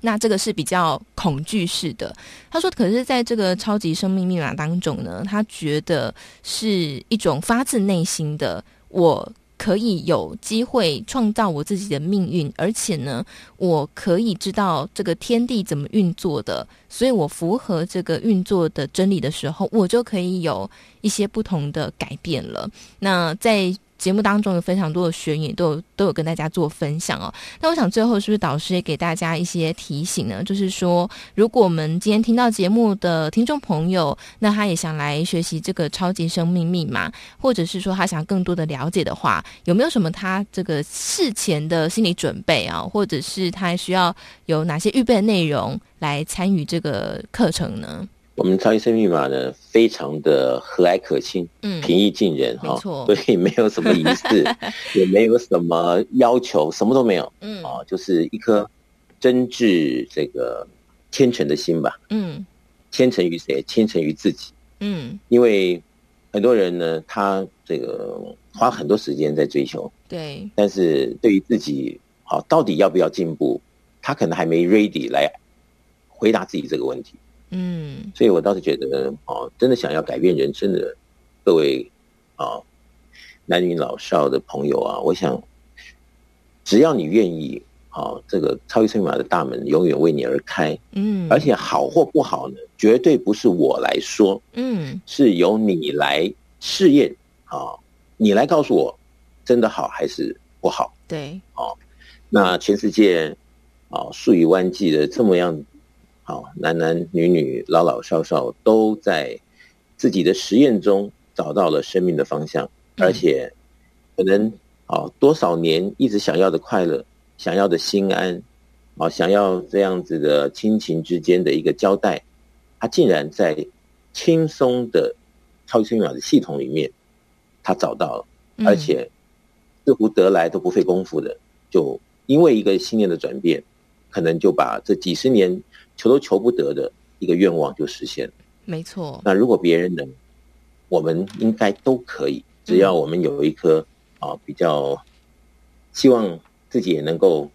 那这个是比较恐惧式的。他说，可是在这个超级生命密码当中呢，他觉得是一种发自内心的我。可以有机会创造我自己的命运，而且呢，我可以知道这个天地怎么运作的，所以我符合这个运作的真理的时候，我就可以有一些不同的改变了。那在。节目当中有非常多的学员都有都有跟大家做分享哦。那我想最后是不是导师也给大家一些提醒呢？就是说，如果我们今天听到节目的听众朋友，那他也想来学习这个超级生命密码，或者是说他想更多的了解的话，有没有什么他这个事前的心理准备啊？或者是他需要有哪些预备的内容来参与这个课程呢？我们超级生命密码呢，非常的和蔼可亲，嗯，平易近人哈，所以没有什么仪式，<laughs> 也没有什么要求，什么都没有，嗯，啊就是一颗真挚这个虔诚的心吧，嗯，虔诚于谁？虔诚于自己。嗯，因为很多人呢，他这个花很多时间在追求，对，但是对于自己，好，到底要不要进步，他可能还没 ready 来回答自己这个问题。嗯，所以我倒是觉得，哦，真的想要改变人生的各位啊，男女老少的朋友啊，我想，只要你愿意。啊，这个超级生命密码的大门永远为你而开。嗯，而且好或不好呢，绝对不是我来说。嗯，是由你来试验。啊，你来告诉我，真的好还是不好？对。哦，那全世界啊，数以万计的这么样，好，男男女女、老老少少都在自己的实验中找到了生命的方向，而且可能啊，多少年一直想要的快乐。想要的心安，啊，想要这样子的亲情之间的一个交代，他竟然在轻松的超级生命的系统里面，他找到了，而且似乎得来都不费功夫的，就因为一个信念的转变，可能就把这几十年求都求不得的一个愿望就实现了。没错。那如果别人能，我们应该都可以，只要我们有一颗啊比较希望。自己也能够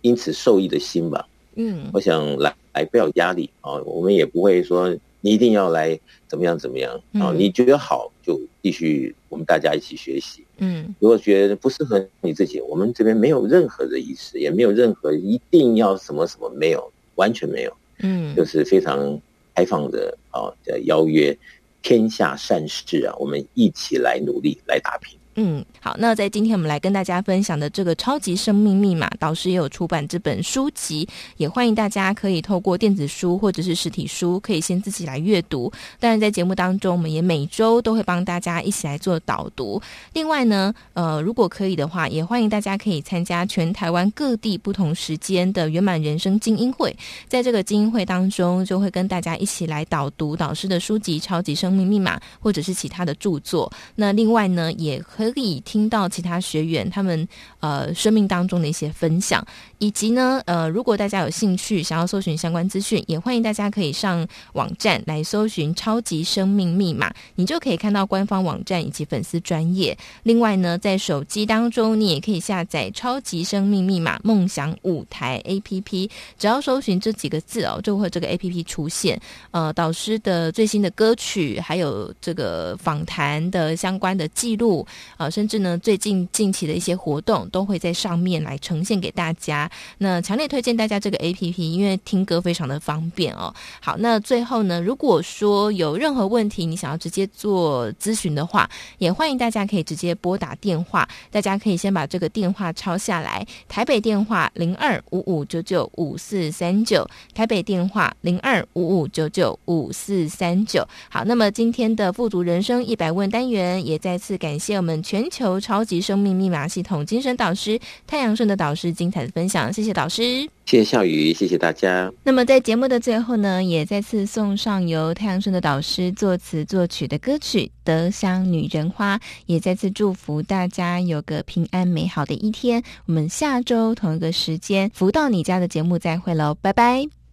因此受益的心吧。嗯，我想来来不要压力啊，我们也不会说你一定要来怎么样怎么样啊。你觉得好就继续，我们大家一起学习。嗯，如果觉得不适合你自己，我们这边没有任何的意思，也没有任何一定要什么什么，没有，完全没有。嗯，就是非常开放的啊的邀约，天下善事啊，我们一起来努力来打拼。嗯，好，那在今天我们来跟大家分享的这个超级生命密码，导师也有出版这本书籍，也欢迎大家可以透过电子书或者是实体书，可以先自己来阅读。当然，在节目当中，我们也每周都会帮大家一起来做导读。另外呢，呃，如果可以的话，也欢迎大家可以参加全台湾各地不同时间的圆满人生精英会，在这个精英会当中，就会跟大家一起来导读导师的书籍《超级生命密码》或者是其他的著作。那另外呢，也可 <laughs> 可以听到其他学员他们呃生命当中的一些分享，以及呢呃如果大家有兴趣想要搜寻相关资讯，也欢迎大家可以上网站来搜寻“超级生命密码”，你就可以看到官方网站以及粉丝专业。另外呢，在手机当中你也可以下载“超级生命密码梦想舞台 ”APP，只要搜寻这几个字哦，就会这个 APP 出现。呃，导师的最新的歌曲，还有这个访谈的相关的记录。啊，甚至呢，最近近期的一些活动都会在上面来呈现给大家。那强烈推荐大家这个 APP，因为听歌非常的方便哦。好，那最后呢，如果说有任何问题，你想要直接做咨询的话，也欢迎大家可以直接拨打电话。大家可以先把这个电话抄下来，台北电话零二五五九九五四三九，台北电话零二五五九九五四三九。好，那么今天的富足人生一百问单元也再次感谢我们。全球超级生命密码系统精神导师太阳盛的导师精彩的分享，谢谢导师，谢谢笑宇，谢谢大家。那么在节目的最后呢，也再次送上由太阳顺的导师作词作曲的歌曲《德香女人花》，也再次祝福大家有个平安美好的一天。我们下周同一个时间，福到你家的节目再会喽，拜拜。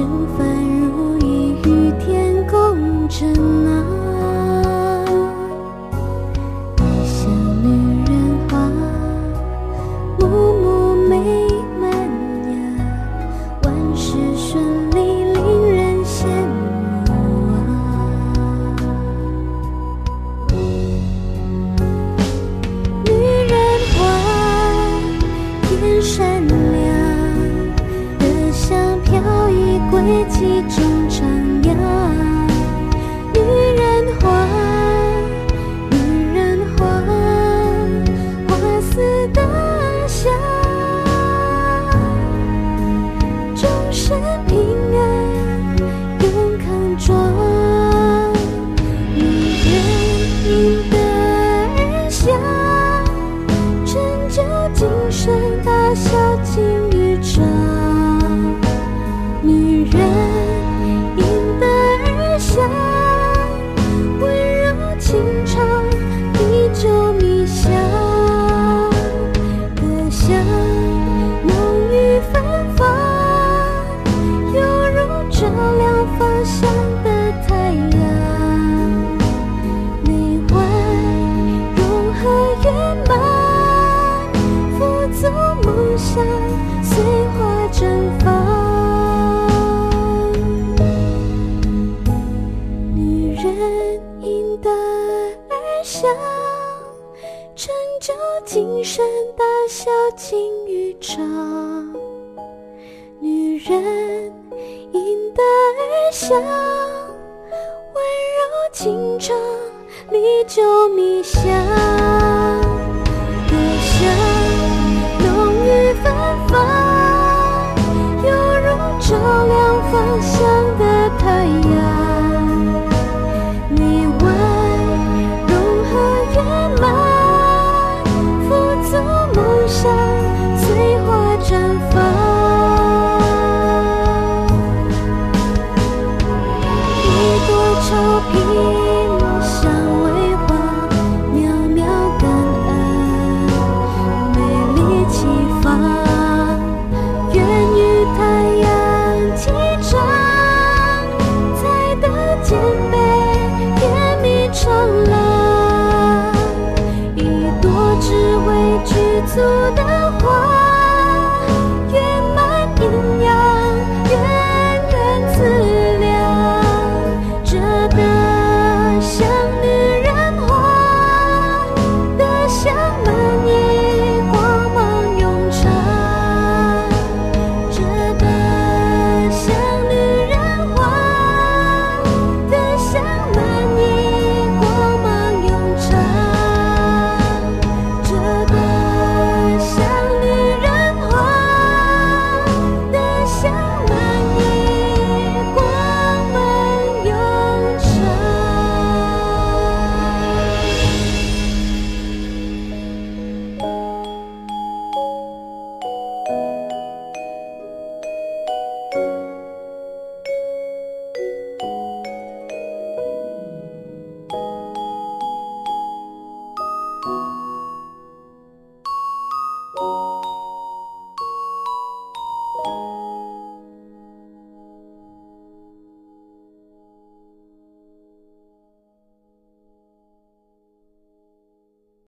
素的。